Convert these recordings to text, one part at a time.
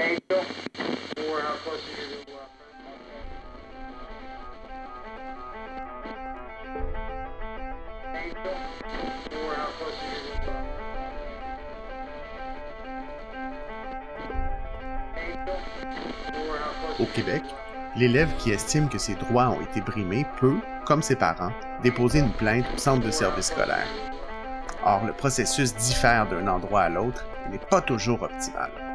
Au Québec, l'élève qui estime que ses droits ont été brimés peut, comme ses parents, déposer une plainte au centre de service scolaire. Or, le processus diffère d'un endroit à l'autre et n'est pas toujours optimal.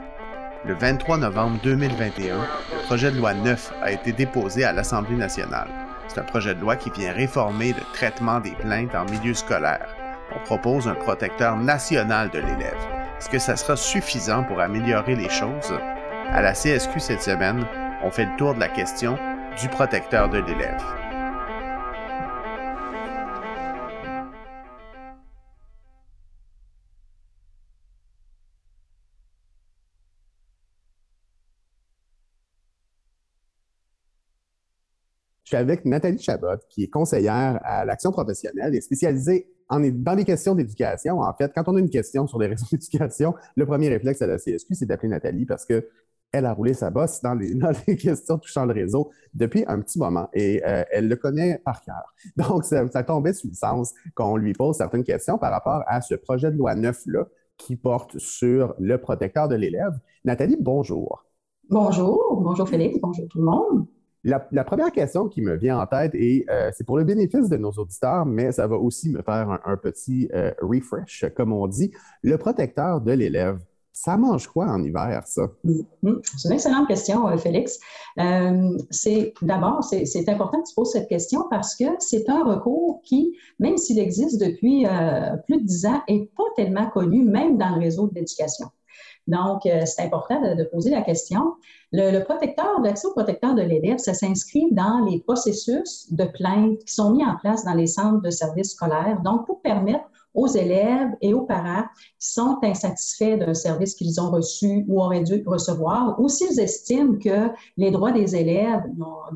Le 23 novembre 2021, le projet de loi 9 a été déposé à l'Assemblée nationale. C'est un projet de loi qui vient réformer le traitement des plaintes en milieu scolaire. On propose un protecteur national de l'élève. Est-ce que ça sera suffisant pour améliorer les choses? À la CSQ cette semaine, on fait le tour de la question du protecteur de l'élève. Avec Nathalie Chabot, qui est conseillère à l'action professionnelle et spécialisée dans les questions d'éducation. En fait, quand on a une question sur les réseaux d'éducation, le premier réflexe à la CSQ, c'est d'appeler Nathalie parce que elle a roulé sa bosse dans les, dans les questions touchant le réseau depuis un petit moment et euh, elle le connaît par cœur. Donc, ça, ça tombait sous le sens qu'on lui pose certaines questions par rapport à ce projet de loi 9-là qui porte sur le protecteur de l'élève. Nathalie, bonjour. Bonjour, bonjour Félix, bonjour tout le monde. La, première question qui me vient en tête, et euh, c'est pour le bénéfice de nos auditeurs, mais ça va aussi me faire un, petit euh, refresh, comme on dit. Le protecteur de l'élève, ça mange quoi en hiver, ça? Mm-hmm. C'est une excellente question, euh, Félix. Euh, d'abord, c'est important que tu poses cette question parce que c'est un recours qui, même s'il existe depuis plus de dix ans, n'est pas tellement connu, même dans le réseau de l'éducation. Donc, euh, c'est important de, poser la question. Le, protecteur, l'accès au protecteur de l'élève, ça s'inscrit dans les processus de plainte qui sont mis en place dans les centres de services scolaires, donc pour permettre aux élèves et aux parents qui sont insatisfaits d'un service qu'ils ont reçu ou auraient dû recevoir, ou s'ils estiment que les droits des élèves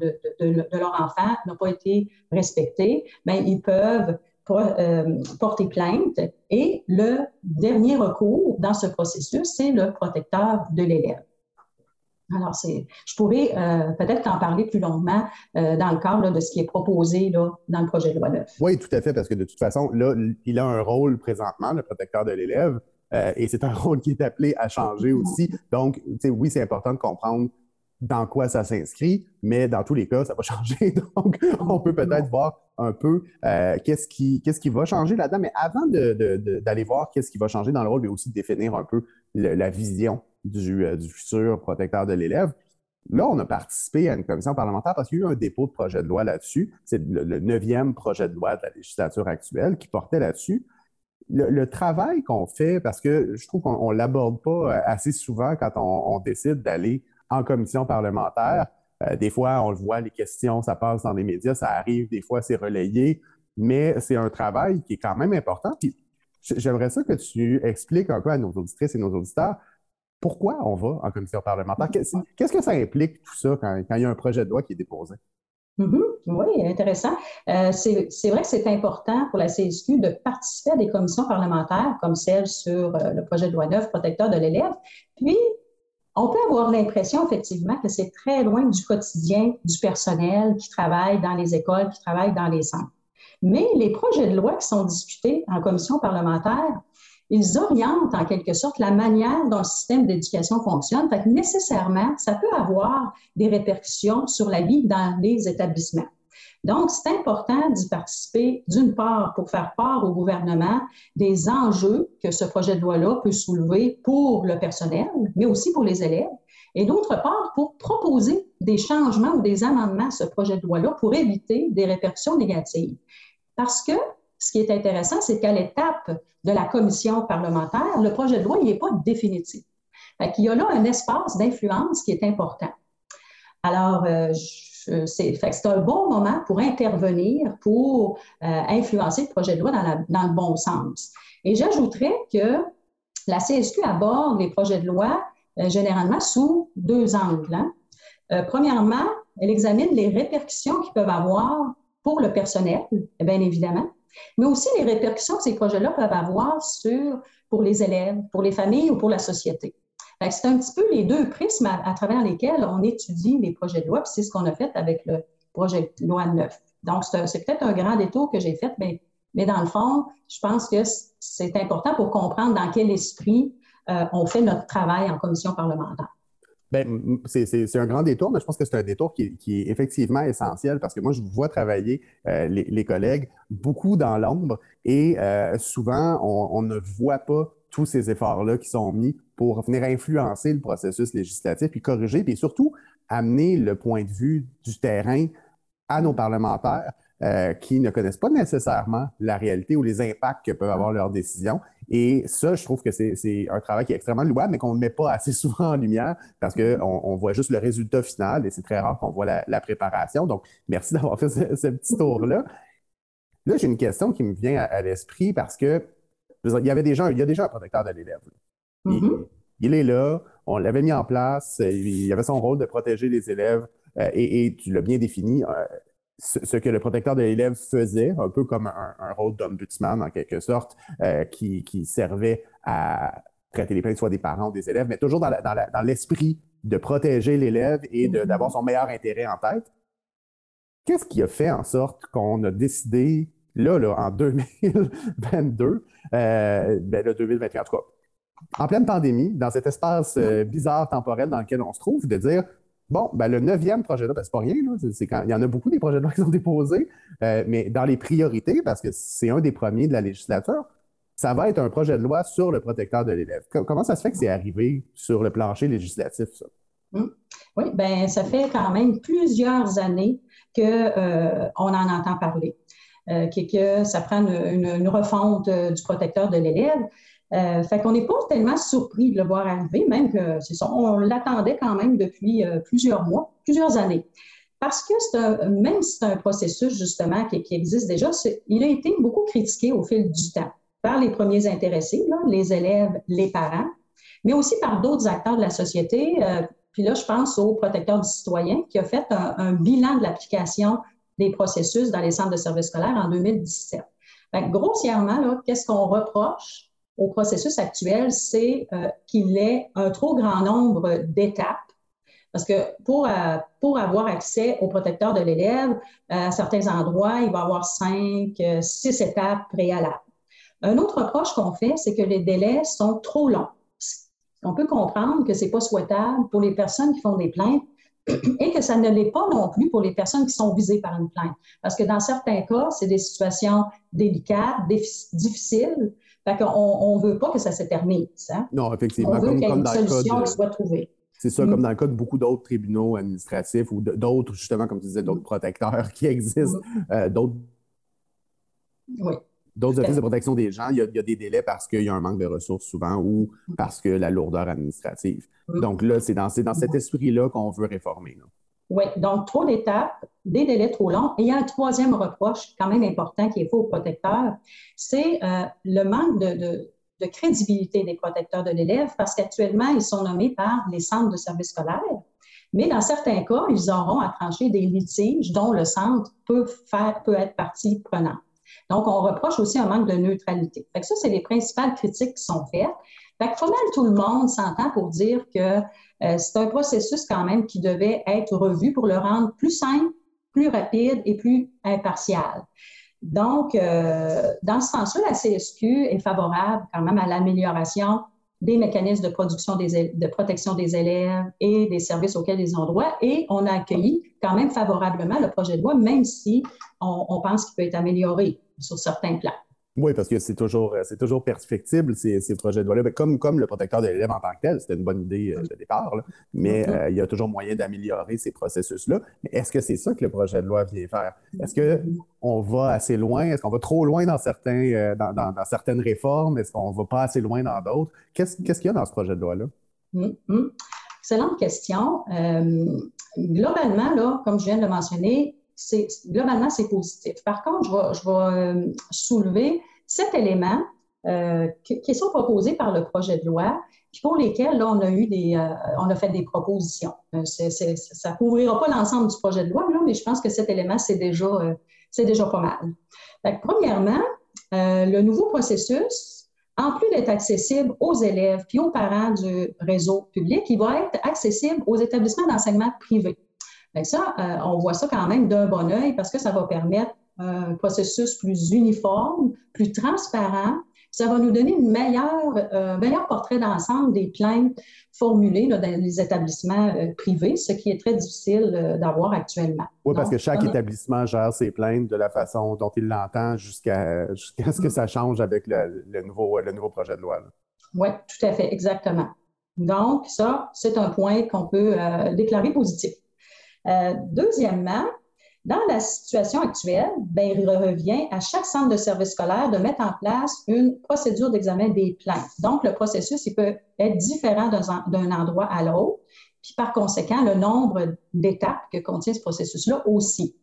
de, de, de leur enfant n'ont pas été respectés, bien, ils peuvent euh, porter plainte. Et le dernier recours dans ce processus, c'est le protecteur de l'élève. Alors, je pourrais euh, peut-être en parler plus longuement euh, dans le cadre là, de ce qui est proposé là, dans le projet de loi 9. Oui, tout à fait, parce que de toute façon, là, il a un rôle présentement, le protecteur de l'élève, euh, et c'est un rôle qui est appelé à changer aussi. Donc, oui, c'est important de comprendre dans quoi ça s'inscrit, mais dans tous les cas, ça va changer. Donc, on peut peut-être voir un peu euh, qu'est-ce qui, qu'est-ce qui va changer là-dedans. Mais avant de, de, de, d'aller voir qu'est-ce qui va changer dans le rôle, mais aussi de définir un peu le, la vision du, euh, du, futur protecteur de l'élève, là, on a participé à une commission parlementaire parce qu'il y a eu un dépôt de projet de loi là-dessus. C'est le, le neuvième projet de loi de la législature actuelle qui portait là-dessus. Le, le, travail qu'on fait, parce que je trouve qu'on ne l'aborde pas assez souvent quand on, on décide d'aller en commission parlementaire. Euh, des fois, on le voit, les questions, ça passe dans les médias, ça arrive, des fois, c'est relayé, mais c'est un travail qui est quand même important. J'aimerais ça que tu expliques un peu à nos auditrices et nos auditeurs pourquoi on va en commission parlementaire. Qu'est-ce que ça implique tout ça quand, il y a un projet de loi qui est déposé? Mm -hmm. Oui, intéressant. Euh, c'est vrai que c'est important pour la CSQ de participer à des commissions parlementaires comme celle sur euh, le projet de loi 9 protecteur de l'élève. Puis, on peut avoir l'impression, effectivement, que c'est très loin du quotidien du personnel qui travaille dans les écoles, qui travaille dans les centres. Mais les projets de loi qui sont discutés en commission parlementaire, ils orientent en quelque sorte la manière dont le système d'éducation fonctionne. Fait que nécessairement, ça peut avoir des répercussions sur la vie dans les établissements. Donc, c'est important d'y participer, d'une part, pour faire part au gouvernement des enjeux que ce projet de loi-là peut soulever pour le personnel, mais aussi pour les élèves, et d'autre part, pour proposer des changements ou des amendements à ce projet de loi-là pour éviter des répercussions négatives. Parce que ce qui est intéressant, c'est qu'à l'étape de la commission parlementaire, le projet de loi, n'est pas définitif. Il y a là un espace d'influence qui est important. Alors, euh, c'est un bon moment pour intervenir, pour euh, influencer le projet de loi dans, le bon sens. Et j'ajouterais que la CSQ aborde les projets de loi euh, généralement sous deux angles. Hein. Euh, premièrement, elle examine les répercussions qu'ils peuvent avoir pour le personnel, bien évidemment, mais aussi les répercussions que ces projets-là peuvent avoir sur, pour les élèves, pour les familles ou pour la société. C'est un petit peu les deux prismes à, travers lesquels on étudie les projets de loi, puis c'est ce qu'on a fait avec le projet de loi 9. Donc, c'est peut-être un grand détour que j'ai fait, mais, mais dans le fond, je pense que c'est important pour comprendre dans quel esprit euh, on fait notre travail en commission parlementaire. Ben, c'est un grand détour, mais je pense que c'est un détour qui, est effectivement essentiel parce que moi, je vois travailler euh, les, collègues beaucoup dans l'ombre et euh, souvent, on, ne voit pas tous ces efforts-là qui sont mis pour venir influencer le processus législatif, puis corriger, puis surtout amener le point de vue du terrain à nos parlementaires euh, qui ne connaissent pas nécessairement la réalité ou les impacts que peuvent avoir leurs décisions. Et ça, je trouve que c'est un travail qui est extrêmement louable, mais qu'on ne met pas assez souvent en lumière parce qu'on on voit juste le résultat final et c'est très rare qu'on voit la, préparation. Donc, merci d'avoir fait ce, petit tour-là. Là, j'ai une question qui me vient à, l'esprit parce que il y avait déjà, il y a déjà un protecteur de l'élève. Mm-hmm. il, est là, on l'avait mis en place, il avait son rôle de protéger les élèves euh, et, tu l'as bien défini. Euh, ce, que le protecteur de l'élève faisait, un peu comme un, rôle d'ombudsman en quelque sorte, euh, qui, servait à traiter les plaintes soit des parents ou des élèves, mais toujours dans, l'esprit de protéger l'élève et mm-hmm. d'avoir son meilleur intérêt en tête. Qu'est-ce qui a fait en sorte qu'on a décidé, là, là en 2022, euh, ben, là, 2021 en en pleine pandémie, dans cet espace euh, bizarre temporel dans lequel on se trouve, de dire Bon, ben, le neuvième projet de loi, ben, c'est pas rien, là, il y en a beaucoup des projets de loi qui sont déposés, euh, mais dans les priorités, parce que c'est un des premiers de la législature, ça va être un projet de loi sur le protecteur de l'élève. Comment ça se fait que c'est arrivé sur le plancher législatif, ça? Hum. Oui, bien, ça fait quand même plusieurs années qu'on euh, en entend parler, euh, que, ça prend une refonte du protecteur de l'élève. Euh, fait qu'on n'est pas tellement surpris de le voir arriver, même que c'est ça, on l'attendait quand même depuis euh, plusieurs mois, plusieurs années. Parce que un, même si c'est un processus justement qui, existe déjà, il a été beaucoup critiqué au fil du temps par les premiers intéressés, les élèves, les parents, mais aussi par d'autres acteurs de la société. Euh, puis là, je pense au protecteur du citoyen qui a fait un, bilan de l'application des processus dans les centres de services scolaires en 2017. Fait grossièrement, qu'est-ce qu'on reproche au processus actuel, c'est euh, qu'il ait un trop grand nombre d'étapes. Parce que pour, euh, pour avoir accès au protecteur de l'élève, euh, à certains endroits, il va y avoir cinq, six étapes préalables. Un autre reproche qu'on fait, c'est que les délais sont trop longs. On peut comprendre que ce n'est pas souhaitable pour les personnes qui font des plaintes et que ça ne l'est pas non plus pour les personnes qui sont visées par une plainte. Parce que dans certains cas, c'est des situations délicates, difficiles, fait qu'on ne veut pas que ça s'éternise. Hein? Non, effectivement. On veut qu'il y ait une solution qui soit trouvée. C'est ça, comme mm. dans le cas de beaucoup d'autres tribunaux administratifs ou d'autres, justement, comme tu disais, d'autres mm. protecteurs qui existent, mm. euh, d'autres. Oui. D'autres offices de protection des gens, il y, a, des délais parce qu'il y a un manque de ressources souvent ou parce que la lourdeur administrative. Donc là, c'est dans, dans cet esprit-là qu'on veut réformer. Là. Oui, donc trop d'étapes, des délais trop longs. Et il y a un troisième reproche quand même important qui est faux aux protecteurs, c'est euh, le manque de, crédibilité des protecteurs de l'élève parce qu'actuellement, ils sont nommés par les centres de services scolaires. Mais dans certains cas, ils auront à trancher des litiges dont le centre peut, faire, peut être partie prenante. Donc, on reproche aussi un manque de neutralité. Fait ça, c'est les principales critiques qui sont faites. Fait que pas mal tout le monde s'entend pour dire que euh, c'est un processus quand même qui devait être revu pour le rendre plus simple, plus rapide et plus impartial. Donc, euh, dans ce sens-là, la CSQ est favorable quand même à l'amélioration des mécanismes de, production de protection des élèves et des services auxquels ils ont droit. Et on a accueilli quand même favorablement le projet de loi, même si on pense qu'il peut être amélioré sur certains plans. Oui, parce que c'est toujours, euh, c'est toujours perfectible, ces, ces projets de loi-là. Ben, comme, comme le protecteur de l'élève en tant que tel, c'était une bonne idée euh, de départ, mais mm-hmm. euh, il y a toujours moyen d'améliorer ces processus-là. Mais est-ce que c'est ça que le projet de loi vient faire? Est-ce qu'on va assez loin? Est-ce qu'on va trop loin dans, certains, dans, dans, certaines réformes? Est-ce qu'on va pas assez loin dans d'autres? Qu'est-ce, qu'est-ce qu'il y a dans ce projet de loi-là? Mm-hmm. Excellente question. globalement, là, comme je viens de le mentionner, globalement, c'est positif. Par contre, je vais, euh, soulever sept éléments euh, qui, sont proposés par le projet de loi, puis pour lesquels là, on a eu euh, on a fait des propositions. ça ne couvrira pas l'ensemble du projet de loi, mais je pense que cet élément, c'est déjà, c'est déjà pas mal. premièrement, le nouveau processus en plus d'être accessible aux élèves puis aux parents du réseau public, il va être accessible aux établissements d'enseignement ça, euh, on voit ça quand même d'un bon œil parce que ça va permettre un processus plus uniforme, plus transparent, ça va nous donner une meilleure, euh, un meilleur portrait d'ensemble des plaintes formulées dans les établissements euh, privés, ce qui est très difficile euh, d'avoir actuellement. Oui, parce que chaque établissement gère ses plaintes de la façon dont il l'entend jusqu'à ce que ça change avec le, nouveau, le nouveau projet de loi. Oui, tout à fait, exactement. Donc, ça, c'est un point qu'on peut déclarer positif. Deuxièmement, dans la situation actuelle, ben, il revient à chaque centre de service scolaire de mettre en place une procédure d'examen des plaintes. Donc, le processus, il peut être différent d'un endroit à l'autre, puis par conséquent, le nombre d'étapes que contient ce processus-là aussi.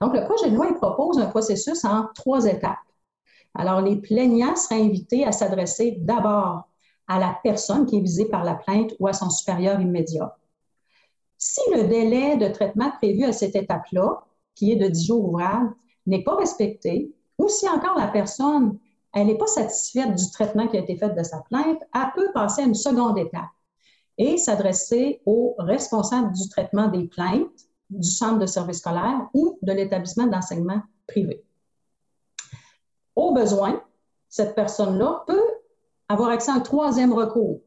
Donc, le projet de loi propose un processus en trois étapes. Alors, les plaignants seraient invités à s'adresser d'abord à la personne qui est visée par la plainte ou à son supérieur immédiat. Si le délai de traitement prévu à cette étape-là, qui est de 10 jours ouvrables, n'est pas respecté, ou si encore la personne n'est pas satisfaite du traitement qui a été fait de sa plainte, elle peut passer à une seconde étape et s'adresser au responsable du traitement des plaintes du centre de service scolaire ou de l'établissement d'enseignement privé. Au besoin, cette personne-là peut avoir accès à un troisième recours,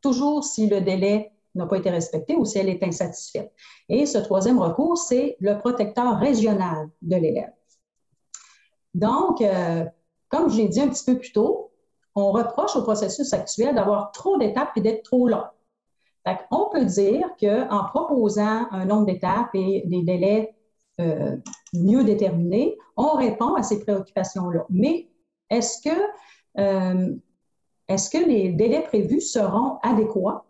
toujours si le délai n'a pas été respectée ou si elle est insatisfaite. Et ce troisième recours, c'est le protecteur régional de l'élève. Donc, euh, comme je l'ai dit un petit peu plus tôt, on reproche au processus actuel d'avoir trop d'étapes et d'être trop long. on peut dire qu'en proposant un nombre d'étapes et des délais euh, mieux déterminés, on répond à ces préoccupations-là. Mais est-ce que, euh, est-ce que les délais prévus seront adéquats?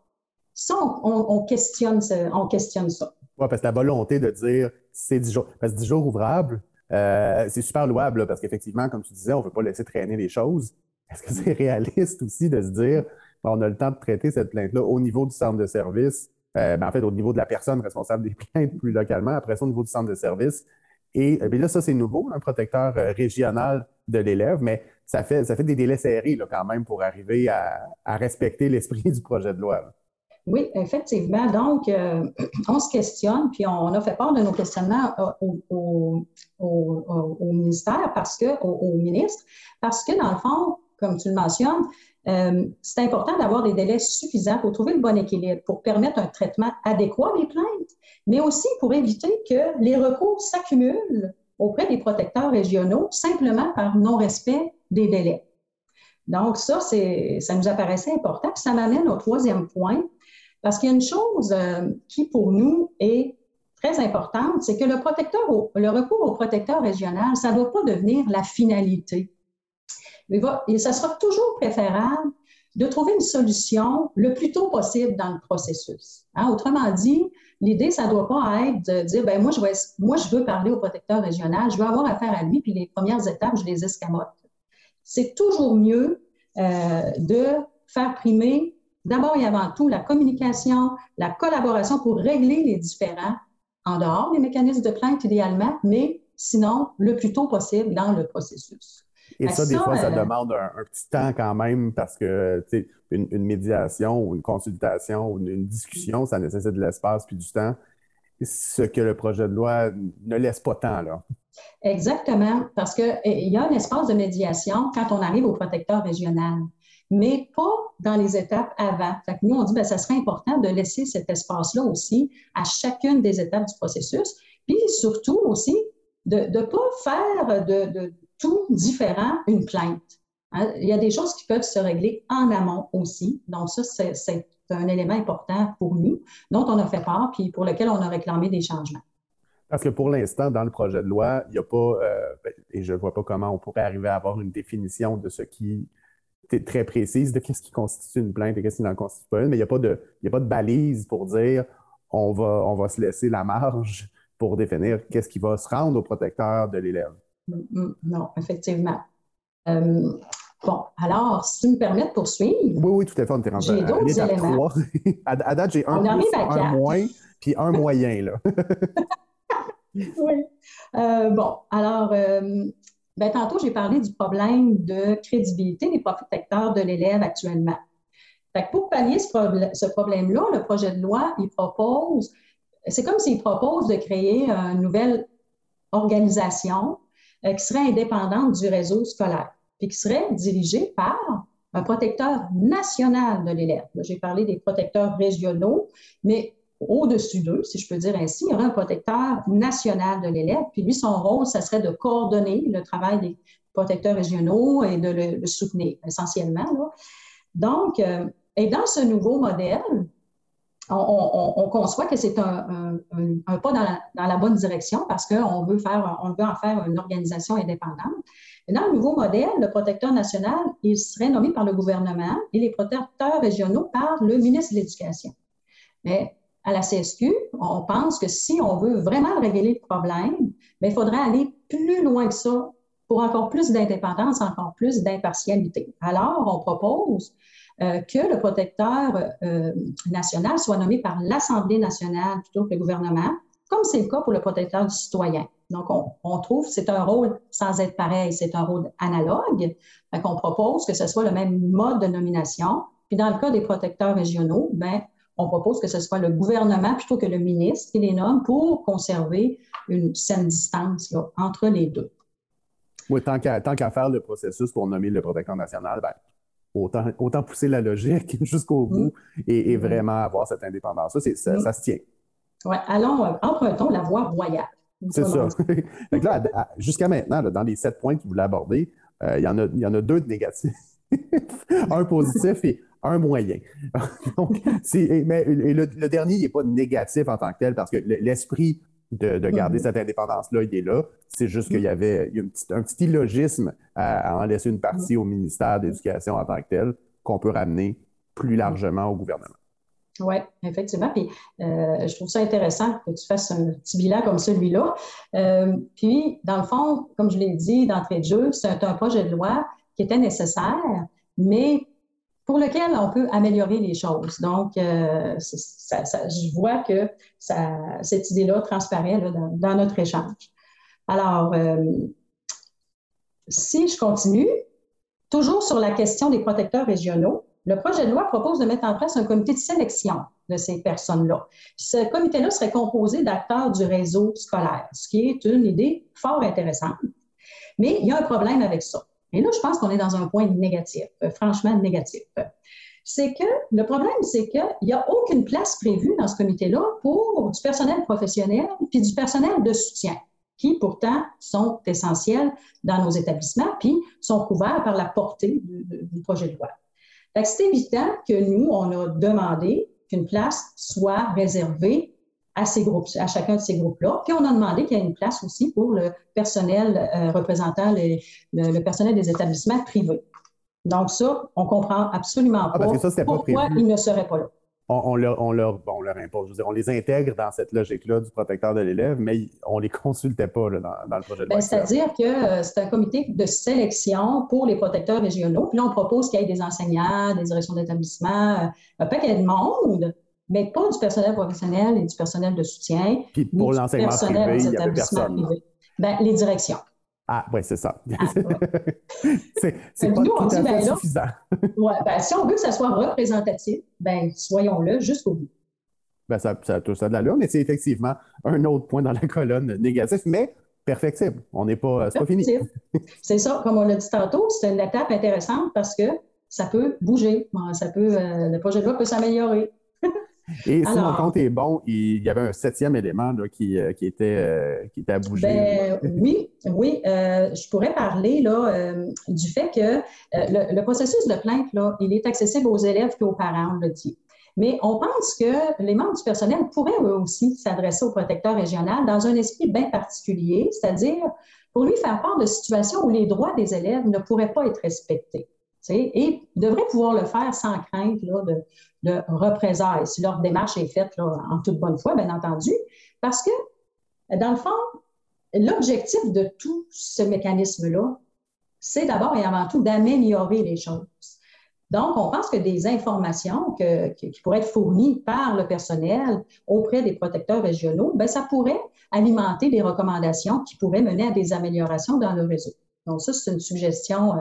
Ça, on, questionne, on questionne ça. Oui, parce que la volonté de dire c'est 10 jours. Parce que 10 jours ouvrables, euh, c'est super louable parce qu'effectivement, comme tu disais, on ne veut pas laisser traîner les choses. Est-ce que c'est réaliste aussi de se dire on a le temps de traiter cette plainte-là au niveau du centre de service, euh, ben, en fait, au niveau de la personne responsable des plaintes plus localement, après ça, au niveau du centre de service? Et euh, là, ça, c'est nouveau, un protecteur régional de l'élève, mais ça fait, ça fait des délais serrés là, quand même pour arriver à, respecter l'esprit du projet de loi. Oui, effectivement. Donc, euh, on se questionne, puis on a fait part de nos questionnements au, ministère, parce que, au, ministre, parce que, dans le fond, comme tu le mentionnes, euh, c'est important d'avoir des délais suffisants pour trouver le bon équilibre, pour permettre un traitement adéquat des plaintes, mais aussi pour éviter que les recours s'accumulent auprès des protecteurs régionaux simplement par non-respect des délais. Donc, ça, ça nous apparaissait important. Puis ça m'amène au troisième point, parce qu'il y a une chose euh, qui, pour nous, est très importante, c'est que le, protecteur, le recours au protecteur régional, ça ne doit pas devenir la finalité. Mais ça sera toujours préférable de trouver une solution le plus tôt possible dans le processus. Hein, autrement dit, l'idée, ça ne doit pas être de dire, ben moi je, moi, je veux parler au protecteur régional, je veux avoir affaire à lui, puis les premières étapes, je les escamote. C'est toujours mieux euh, de faire primer d'abord et avant tout la communication, la collaboration pour régler les différends en dehors des mécanismes de plainte idéalement, mais sinon le plus tôt possible dans le processus. Et ça, des fois, ça euh, demande un, petit temps quand même parce que une, une médiation ou une consultation ou une, discussion, ça nécessite de l'espace puis du temps, ce que le projet de loi ne laisse pas tant. Là. Exactement, parce qu'il y a un espace de médiation quand on arrive au protecteur régional mais pas dans les étapes avant. Fait nous, on dit que ben, ça serait important de laisser cet espace-là aussi à chacune des étapes du processus, puis surtout aussi de ne pas faire de, tout différent une plainte. Hein. Il y a des choses qui peuvent se régler en amont aussi. Donc, ça, c'est un élément important pour nous, dont on a fait part, puis pour lequel on a réclamé des changements. Parce que pour l'instant, dans le projet de loi, il n'y a pas, euh, ben, et je ne vois pas comment on pourrait arriver à avoir une définition de ce qui très précise de qu'est-ce qui constitue une plainte et qu'est-ce qui n'en constitue pas une, mais il n'y a, pas de, a pas de balise pour dire on va, on va se laisser la marge pour définir qu'est-ce qui va se rendre au protecteur de l'élève. Mm, mm, non, effectivement. Euh, bon, alors, si tu me permets de poursuivre. Oui, oui, tout à fait. On était rendu à, trois. à, date, j'ai un un moins, puis un moyen. Là. oui. Euh, bon, alors, euh, ben, tantôt, j'ai parlé du problème de crédibilité des protecteurs de l'élève actuellement. Fait pour pallier ce, problème-là, le projet de loi, il propose, c'est comme s'il propose de créer une nouvelle organisation euh, qui serait indépendante du réseau scolaire, puis qui serait dirigée par un protecteur national de l'élève. J'ai parlé des protecteurs régionaux, mais au-dessus d'eux, si je peux dire ainsi, il y aurait un protecteur national de l'élève. Puis lui, son rôle, ça serait de coordonner le travail des protecteurs régionaux et de le, soutenir essentiellement. Donc, euh, et dans ce nouveau modèle, on, conçoit que c'est un, pas dans la, bonne direction parce qu'on veut, faire, veut en faire une organisation indépendante. Dans le nouveau modèle, le protecteur national, il serait nommé par le gouvernement et les protecteurs régionaux par le ministre de l'Éducation. Mais à la CSQ, on pense que si on veut vraiment régler le problème, il faudrait aller plus loin que ça pour encore plus d'indépendance, encore plus d'impartialité. Alors, on propose euh, que le protecteur euh, national soit nommé par l'Assemblée nationale plutôt que le gouvernement, comme c'est le cas pour le protecteur du citoyen. Donc, on, trouve que c'est un rôle sans être pareil, c'est un rôle analogue. On propose que ce soit le même mode de nomination. Puis dans le cas des protecteurs régionaux, ben, on propose que ce soit le gouvernement plutôt que le ministre qui les nomme pour conserver une saine distance entre les deux. Oui, tant qu'à faire le processus pour nommer le protecteur national, ben, autant, pousser la logique jusqu'au bout et, vraiment avoir cette indépendance. Ça, ça, se tient. Oui, allons, euh, empruntons la voie royale. C'est ça. jusqu'à maintenant, dans les sept points que vous voulez aborder, euh, il, y en a, il y en a deux de négatifs. un positif et un moyen. Donc, mais le, dernier, n'est pas négatif en tant que tel parce que l'esprit de, garder mm-hmm. cette indépendance-là, il est là. C'est juste qu'il y avait un petit illogisme à, en laisser une partie mm-hmm. au ministère de l'Éducation en tant que tel qu'on peut ramener plus mm-hmm. largement au gouvernement. Oui, effectivement. Puis, euh, je trouve ça intéressant que tu fasses un petit bilan comme celui-là. Euh, puis, dans le fond, comme je l'ai dit d'entrée de jeu, c'est un, projet de loi qui était nécessaire, mais pour lequel on peut améliorer les choses. Donc, euh, je vois que cette idée-là transparaît dans, notre échange. Alors, euh, si je continue, toujours sur la question des protecteurs régionaux, le projet de loi propose de mettre en place un comité de sélection de ces personnes-là. Ce comité-là serait composé d'acteurs du réseau scolaire, ce qui est une idée fort intéressante. Mais il y a un problème avec ça. Et là, je pense qu'on est dans un point négatif, euh, franchement négatif. C'est que le problème, c'est qu'il n'y a aucune place prévue dans ce comité-là pour du personnel professionnel puis du personnel de soutien, qui pourtant sont essentiels dans nos établissements puis sont couverts par la portée du, projet de loi. C'est évident que nous, on a demandé qu'une place soit réservée à ces groupes, à chacun de ces groupes-là. Puis on a demandé qu'il y ait une place aussi pour le personnel euh, représentant le, personnel des établissements privés. Donc ça, on comprend absolument ah, pas pourquoi ils ne seraient pas là. On, leur, on, leur, bon, on leur impose, je veux dire, on les intègre dans cette logique-là du protecteur de l'élève, mais on ne les consultait pas là, dans, le projet de loi. C'est-à-dire que euh, c'est un comité de sélection pour les protecteurs régionaux. Puis là, on propose qu'il y ait des enseignants, des directions d'établissement, euh, un paquet de monde mais pas du personnel professionnel et du personnel de soutien. Puis pour l'enseignement privé, il y avait personne. Ben, les directions. Ah, oui, c'est ça. Ah, c'est pas tout à fait ben suffisant. ouais, ben, si on veut que ça soit représentatif, ben, soyons-le jusqu'au bout. Ben, ça, ça a tout ça de l'allure, mais c'est effectivement un autre point dans la colonne négatif, mais perfectible. On n'est pas, pas fini. c'est ça, comme on l'a dit tantôt, c'est une étape intéressante parce que ça peut bouger. Ça peut, euh, le projet de loi peut s'améliorer. Et si mon compte est bon, il y avait un septième élément qui, euh, qui, était, euh, qui était à bouger. Ben, oui, oui. Euh, je pourrais parler là, du fait que le, processus de plainte, là, il est accessible aux élèves et aux parents, on le dit. Mais on pense que les membres du personnel pourraient eux aussi s'adresser au protecteur régional dans un esprit bien particulier, c'est-à-dire pour lui faire part de situations où les droits des élèves ne pourraient pas être respectés. Et devraient pouvoir le faire sans crainte de, représailles, si leur démarche est faite en toute bonne foi, bien entendu, parce que, dans le fond, l'objectif de tout ce mécanisme-là, c'est d'abord et avant tout d'améliorer les choses. Donc, on pense que des informations qui pourraient être fournies par le personnel auprès des protecteurs régionaux, bien, ça pourrait alimenter des recommandations qui pourraient mener à des améliorations dans le réseau. Donc, ça, c'est une suggestion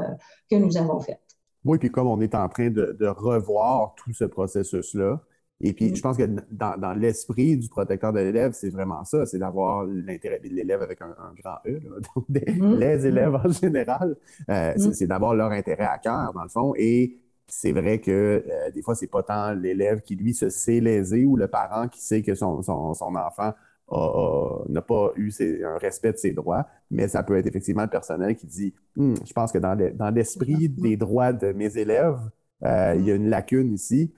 que nous avons faite. Oui, puis comme on est en train de, de revoir tout ce processus-là, et puis, Mm. je pense que dans, dans l'esprit du protecteur de l'élève, c'est vraiment ça, c'est d'avoir l'intérêt de l'élève avec un, un grand E, là. Donc, des- Mm. les élèves en général, euh, c'est- Mm. c'est d'avoir leur intérêt à cœur, dans le fond. Et c'est vrai que euh, des fois, c'est pas tant l'élève qui, lui, se sait lésé ou le parent qui sait que son, son, son enfant n'a pas eu ses- un respect de ses droits, mais ça peut être effectivement le personnel qui dit Hum, Je pense que dans le- dans l'esprit des droits de mes élèves, euh, il y a une lacune ici.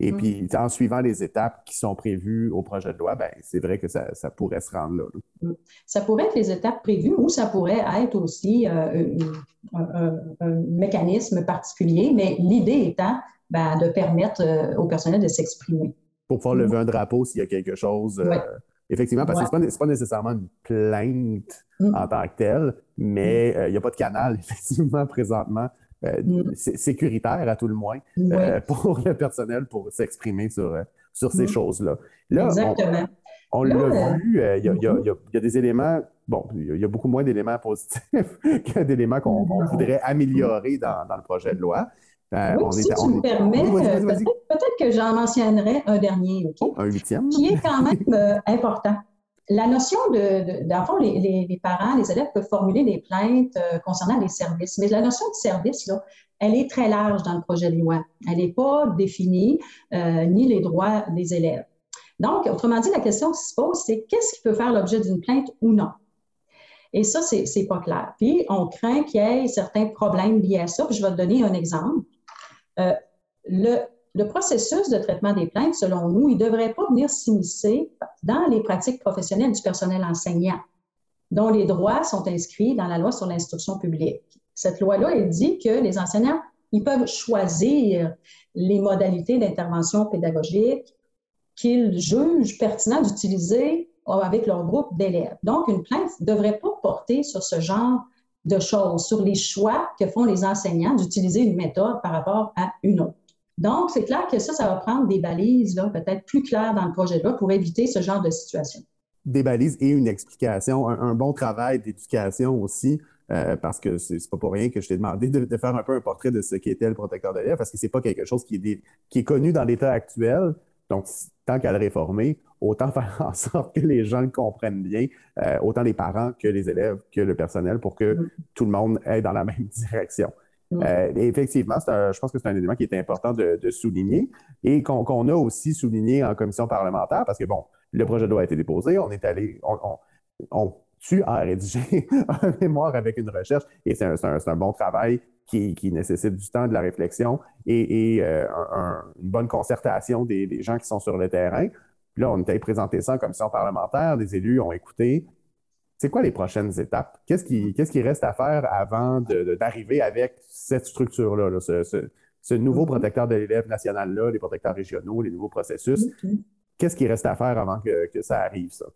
Et Mm. puis, en suivant les étapes qui sont prévues au projet de loi, ben, c'est vrai que ça, ça pourrait se rendre là. là. Ça pourrait être les étapes prévues ou ça pourrait être aussi euh, un, un- un mécanisme particulier, mais l'idée étant ben, de permettre euh, au personnel de s'exprimer. Pour pouvoir lever un drapeau s'il y a quelque chose. Ouais. Effectivement, parce que Ouais. c'est pas nécessairement une plainte Mm. en tant que telle, mais euh, il n'y a pas de canal, effectivement, présentement, euh, Mm. sé- sécuritaire à tout le moins, euh, pour le personnel pour s'exprimer sur, sur ces Mm. choses-là. Là, on- exactement. On l'a vu, il y, y il y a- il y a des éléments, bon, il y a- beaucoup moins d'éléments positifs que d'éléments qu'on qu'on voudrait améliorer dans, dans le projet de loi. Euh, oui, on si tu on me est- permets, Oui, euh, peut-être que j'en mentionnerai un dernier, OK? Un huitième. qui est quand même euh, important. La notion de, de dans le fond, les, les- les parents, les élèves peuvent formuler des plaintes euh, concernant les services, mais la notion de service, là, elle est très large dans le projet de loi. Elle n'est pas définie, ni les droits des élèves. Donc, autrement dit, la question qui se pose, c'est qu'est-ce qui peut faire l'objet d'une plainte ou non? Et ça, c'est pas clair. Puis, on craint qu'il y ait certains problèmes liés à ça. Puis, je vais te donner un exemple. Euh, le, processus de traitement des plaintes, selon nous, il ne devrait pas venir s'immiscer dans les pratiques professionnelles du personnel enseignant, dont les droits sont inscrits dans la loi sur l'instruction publique. Cette loi-là, elle dit que les enseignants, ils peuvent choisir les modalités d'intervention pédagogique qu'ils jugent pertinent d'utiliser avec leur groupe d'élèves. Donc, une plainte ne devrait pas porter sur ce genre de choses, sur les choix que font les enseignants d'utiliser une méthode par rapport à une autre. Donc, c'est clair que ça, ça va prendre des balises peut-être plus claires dans le projet de pour éviter ce genre de situation. Des balises et une explication, un, bon travail d'éducation aussi, euh, parce que c'est pas pour rien que je t'ai demandé de, faire un peu un portrait de ce qu'était le protecteur de l'élève, parce que c'est pas quelque chose qui est, qui est connu dans l'état actuel. Donc, tant qu'à le réformer, autant faire en sorte que les gens le comprennent bien, euh, autant les parents que les élèves, que le personnel, pour que Mm. tout le monde aille dans la même direction. Mm. Euh, effectivement, un- je pense que c'est un élément qui est important de, de souligner et qu'on a aussi souligné en commission parlementaire parce que, bon, le projet de loi a été déposé, on est allé, on, on- on- tu as rédigé un mémoire avec une recherche et c'est un, un- c'est un bon travail qui, qui nécessite du temps, de la réflexion et, et, euh, un- un- une bonne concertation des, des gens qui sont sur le terrain. Puis là, on est allé présenter ça en commission parlementaire, des élus ont écouté. C'est quoi les prochaines étapes? Qu'est-ce qui, reste à faire avant d'arriver avec cette structure-là, là, ce, ce- ce nouveau protecteur de l'élève national-là, les protecteurs régionaux, les nouveaux processus? Mhm. Qu'est-ce qui reste à faire avant que, que ça arrive, ça?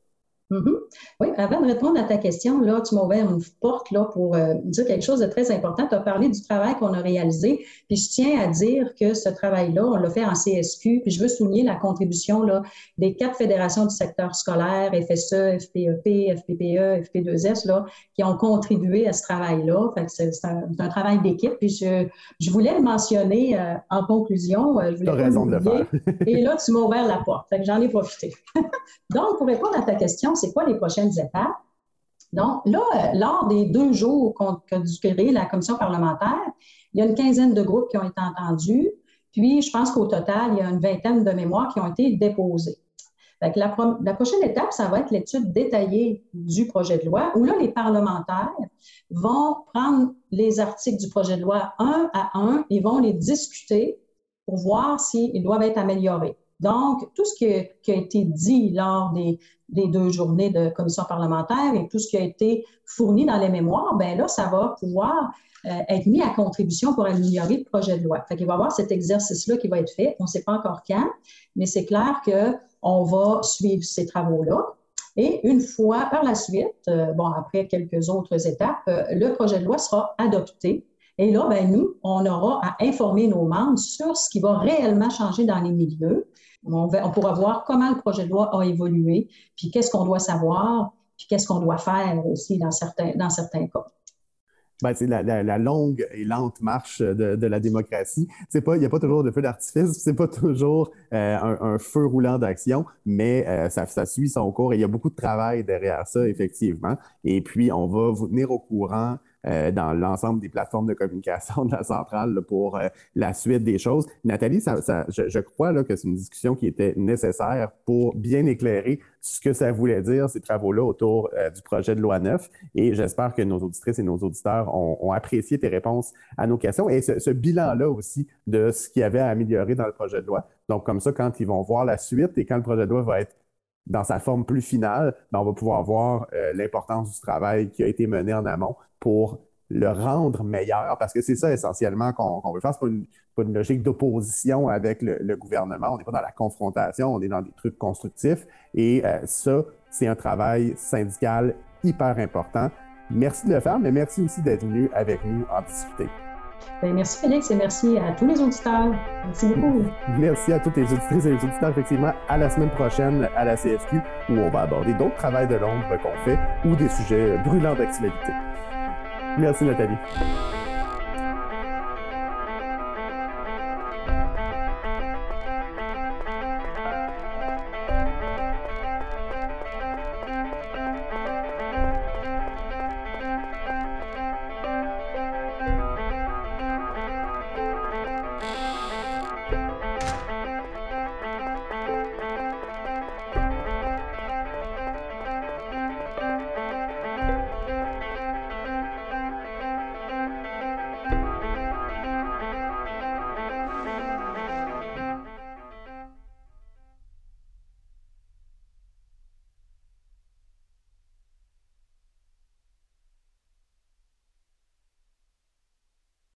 Mhm. Oui, avant de répondre à ta question, là, tu m'as ouvert une porte là, pour euh, dire quelque chose de très important. Tu as parlé du travail qu'on a réalisé, puis je tiens à dire que ce travail-là, on l'a fait en CSQ, puis je veux souligner la contribution là, des quatre fédérations du secteur scolaire, FSE, FPEP, FPPE, FP2S, là, qui ont contribué à ce travail-là. C'est un, travail d'équipe, puis je, je voulais le mentionner euh, en conclusion. euh, Tu as raison de le faire. Et là, tu m'as ouvert la porte. J'en ai profité. Donc, pour répondre à ta question, c'est quoi les prochaines étapes? Donc, là, euh, lors des deux jours qu'a duré la commission parlementaire, il y a une quinzaine de groupes qui ont été entendus. Puis, je pense qu'au total, il y a une vingtaine de mémoires qui ont été déposées. Fait la, la prochaine étape, ça va être l'étude détaillée du projet de loi, où là, les parlementaires vont prendre les articles du projet de loi un à un et vont les discuter pour voir s'ils doivent être améliorés. Donc, tout ce qui a, été dit lors des, des deux journées de commission parlementaire et tout ce qui a été fourni dans les mémoires, ben là, ça va pouvoir euh, être mis à contribution pour améliorer le projet de loi. Fait qu'il va y avoir cet exercice-là qui va être fait. On ne sait pas encore quand, mais c'est clair qu'on va suivre ces travaux-là. Et une fois par la suite, euh, bon, après quelques autres étapes, euh, le projet de loi sera adopté. Et là, ben, nous, on aura à informer nos membres sur ce qui va réellement changer dans les milieux. On, pourra voir comment le projet de loi a évolué, puis qu'est-ce qu'on doit savoir, puis qu'est-ce qu'on doit faire aussi dans certains, dans certains cas. Ben, c'est la, la, la, longue et lente marche de, de la démocratie. Il n'y a pas toujours de feu d'artifice, c'est pas toujours euh, un, un, feu roulant d'action, mais euh, ça, ça, suit son cours et il y a beaucoup de travail derrière ça, effectivement. Et puis, on va vous tenir au courant euh, dans l'ensemble des plateformes de communication de la centrale là, pour euh, la suite des choses. Nathalie, ça, ça, je, crois là, que c'est une discussion qui était nécessaire pour bien éclairer ce que ça voulait dire, ces travaux-là autour euh, du projet de loi 9. Et j'espère que nos auditrices et nos auditeurs ont, apprécié tes réponses à nos questions et ce bilan-là aussi de ce qu'il y avait à améliorer dans le projet de loi. Donc, comme ça, quand ils vont voir la suite et quand le projet de loi va être dans sa forme plus finale, ben on va pouvoir voir euh, l'importance du travail qui a été mené en amont pour le rendre meilleur, parce que c'est ça essentiellement qu'on qu veut faire. Ce pas, pas, une logique d'opposition avec le, le, gouvernement. On n'est pas dans la confrontation, on est dans des trucs constructifs. Et euh, ça, c'est un travail syndical hyper important. Merci de le faire, mais merci aussi d'être venu avec nous en discuter. Bien, merci Félix et merci à tous les auditeurs. Merci beaucoup. Merci à toutes les auditrices et les auditeurs. Effectivement, à la semaine prochaine à la CFQ où on va aborder d'autres travails de l'ombre qu'on fait ou des sujets brûlants d'actualité. Merci Nathalie.